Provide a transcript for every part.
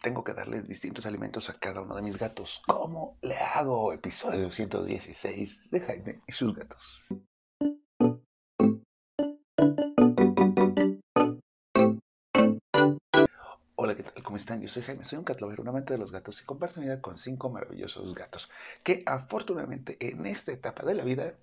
tengo que darle distintos alimentos a cada uno de mis gatos. ¿Cómo le hago? Episodio 216 de Jaime y sus gatos. Hola, ¿qué tal? ¿Cómo están? Yo soy Jaime, soy un cat lover, un amante de los gatos y comparto mi vida con cinco maravillosos gatos que afortunadamente en esta etapa de la vida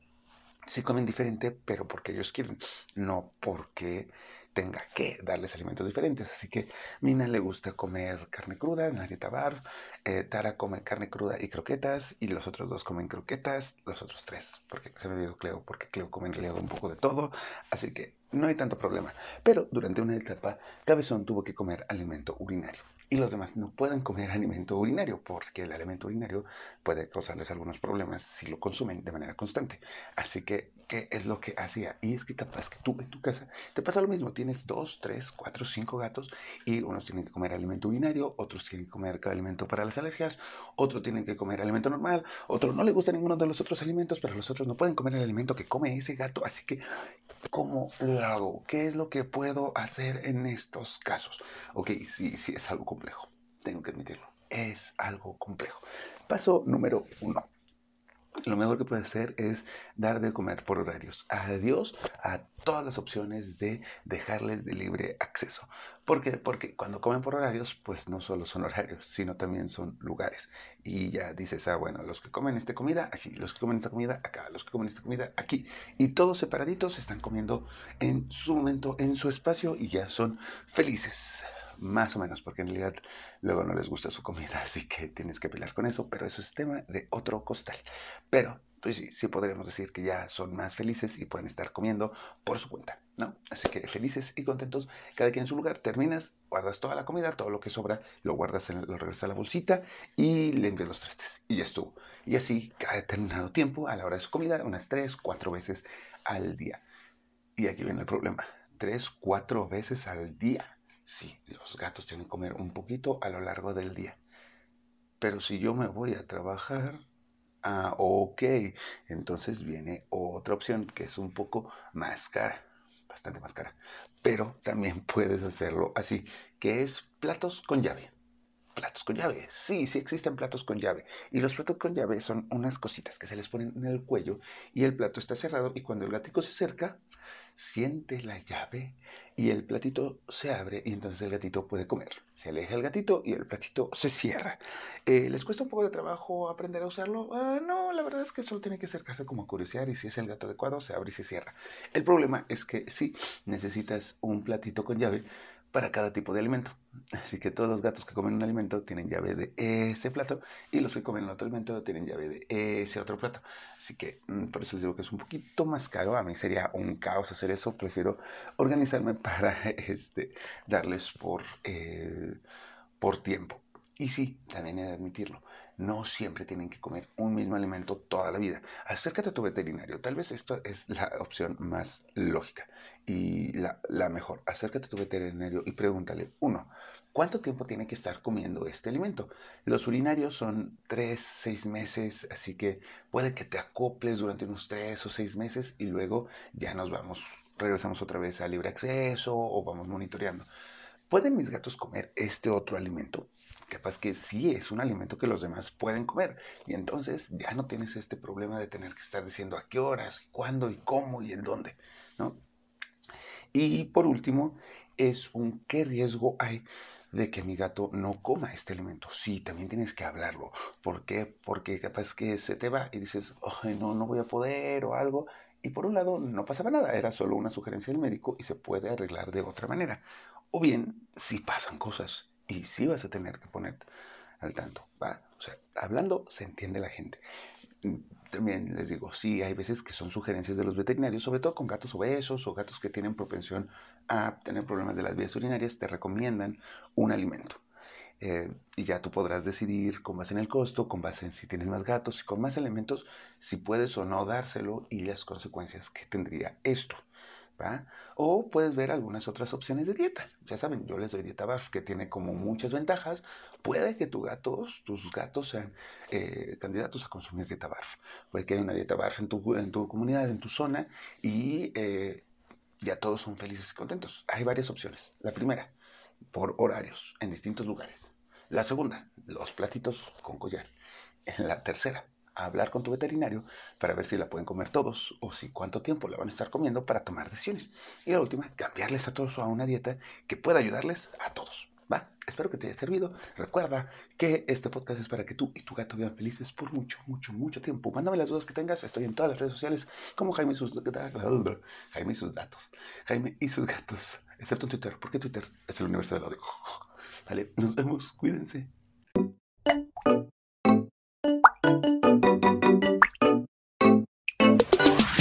sí comen diferente, pero porque ellos quieren, no porque tenga que darles alimentos diferentes. Así que Mina le gusta comer carne cruda, Nadia Bar, eh, Tara come carne cruda y croquetas, y los otros dos comen croquetas, los otros tres, porque se me olvidó Cleo, porque Cleo come en un poco de todo, así que no hay tanto problema. Pero durante una etapa, Cabezón tuvo que comer alimento urinario y los demás no pueden comer alimento urinario porque el alimento urinario puede causarles algunos problemas si lo consumen de manera constante. Así que, ¿qué es lo que hacía? Y es que capaz que tú en tu casa te pasa lo mismo. Tienes dos, tres, cuatro, cinco gatos y unos tienen que comer alimento urinario, otros tienen que comer alimento para las alergias, otros tienen que comer alimento normal, otro no le gusta ninguno de los otros alimentos, pero los otros no pueden comer el alimento que come ese gato. Así que, ¿cómo lo hago? ¿Qué es lo que puedo hacer en estos casos? Ok, sí, sí, es algo complejo, tengo que admitirlo. Es algo complejo. Paso número uno. Lo mejor que puede hacer es dar de comer por horarios. Adiós a todas las opciones de dejarles de libre acceso. ¿Por qué? Porque cuando comen por horarios, pues no solo son horarios, sino también son lugares. Y ya dices, ah, bueno, los que comen esta comida aquí, los que comen esta comida acá, los que comen esta comida aquí. Y todos separaditos están comiendo en su momento, en su espacio y ya son felices más o menos, porque en realidad luego no les gusta su comida, así que tienes que pelear con eso, pero eso es tema de otro costal. Pero, pues sí, sí podríamos decir que ya son más felices y pueden estar comiendo por su cuenta, ¿no? Así que felices y contentos, cada quien en su lugar, terminas, guardas toda la comida, todo lo que sobra, lo guardas, en, lo regresas a la bolsita y limpias los trastes, y ya estuvo. Y así, cada determinado tiempo, a la hora de su comida, unas tres, cuatro veces al día. Y aquí viene el problema, tres, cuatro veces al día Sí, los gatos tienen que comer un poquito a lo largo del día. Pero si yo me voy a trabajar, ah, ok, entonces viene otra opción que es un poco más cara, bastante más cara. Pero también puedes hacerlo así, que es platos con llave. Platos con llave. Sí, sí existen platos con llave. Y los platos con llave son unas cositas que se les ponen en el cuello y el plato está cerrado y cuando el gatito se acerca, siente la llave y el platito se abre y entonces el gatito puede comer. Se aleja el gatito y el platito se cierra. Eh, ¿Les cuesta un poco de trabajo aprender a usarlo? Ah, no, la verdad es que solo tiene que acercarse como a curiosear y si es el gato adecuado se abre y se cierra. El problema es que sí, necesitas un platito con llave para cada tipo de alimento. Así que todos los gatos que comen un alimento tienen llave de ese plato y los que comen otro alimento tienen llave de ese otro plato. Así que mm, por eso les digo que es un poquito más caro. A mí sería un caos hacer eso. Prefiero organizarme para este, darles por, eh, por tiempo. Y sí, también he de admitirlo, no siempre tienen que comer un mismo alimento toda la vida. Acércate a tu veterinario. Tal vez esto es la opción más lógica y la, mejor. Acércate a tu veterinario y pregúntale, uno, ¿cuánto tiempo tiene que estar comiendo este alimento? Los urinarios son tres, seis meses, así que puede que te acoples durante unos tres o seis meses y luego ya nos vamos, regresamos otra vez a libre acceso o vamos monitoreando. ¿Pueden mis gatos comer este otro alimento? Capaz que sí es un alimento que los demás pueden comer. Y entonces ya no tienes este problema de tener que estar diciendo a qué horas, cuándo y cómo y en dónde, ¿no? Y por último, es un qué riesgo hay de que mi gato no coma este alimento. Sí, también tienes que hablarlo. ¿Por qué? Porque capaz que se te va y dices, no, no voy a poder o algo. Y por un lado, no pasaba nada, era solo una sugerencia del médico y se puede arreglar de otra manera. O bien, si pasan cosas y si vas a tener que poner al tanto, ¿va? O sea, hablando se entiende la gente. También les digo, sí, hay veces que son sugerencias de los veterinarios, sobre todo con gatos obesos o gatos que tienen propensión a tener problemas de las vías urinarias, te recomiendan un alimento. Eh, y ya tú podrás decidir con base en el costo, con base en si tienes más gatos y con más elementos, si puedes o no dárselo y las consecuencias que tendría esto. O puedes ver algunas otras opciones de dieta. Ya saben, yo les doy dieta BARF que tiene como muchas ventajas. Puede que tus gatos, tus gatos sean eh, candidatos a consumir dieta BARF. Puede que haya una dieta BARF en tu, en tu comunidad, en tu zona y eh, ya todos son felices y contentos. Hay varias opciones. La primera, por horarios en distintos lugares. La segunda, los platitos con collar. La tercera, hablar con tu veterinario para ver si la pueden comer todos o si cuánto tiempo la van a estar comiendo para tomar decisiones. Y la última, cambiarles a todos a una dieta que pueda ayudarles a todos. ¿Va? Espero que te haya servido. Recuerda que este podcast es para que tú y tu gato vivan felices por mucho, mucho, mucho tiempo. Mándame las dudas que tengas. Estoy en todas las redes sociales como Jaime y sus, Jaime y sus datos. Jaime y sus gatos. Excepto en Twitter, porque Twitter es el universo del odio. Vale, nos vemos. Cuídense.